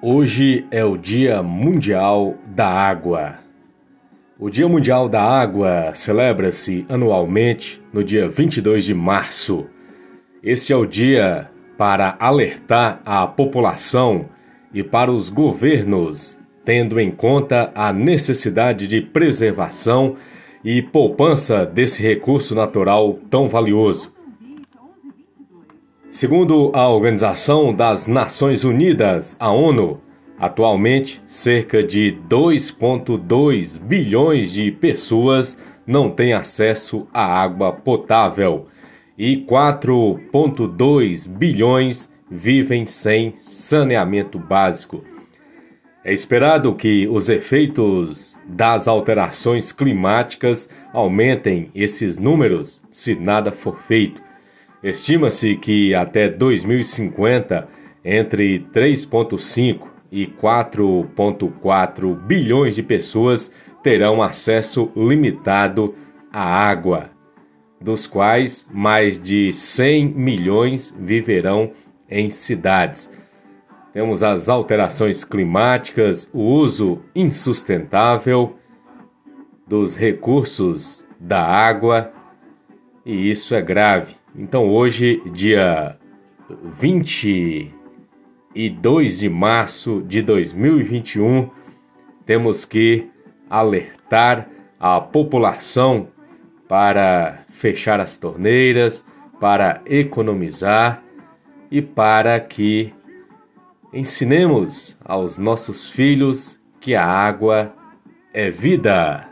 Hoje é o Dia Mundial da Água. O Dia Mundial da Água celebra-se anualmente no dia 22 de março. Esse é o dia para alertar a população e para os governos, tendo em conta a necessidade de preservação e poupança desse recurso natural tão valioso. Segundo a Organização das Nações Unidas, a ONU, atualmente cerca de 2,2 bilhões de pessoas não têm acesso à água potável e 4,2 bilhões vivem sem saneamento básico. É esperado que os efeitos das alterações climáticas aumentem esses números se nada for feito. Estima-se que até 2050, entre 3,5 e 4,4 bilhões de pessoas terão acesso limitado à água, dos quais mais de 100 milhões viverão em cidades. Temos as alterações climáticas, o uso insustentável dos recursos da água, e isso é grave. Então, hoje, dia 22 de março de 2021, temos que alertar a população para fechar as torneiras, para economizar e para que ensinemos aos nossos filhos que a água é vida.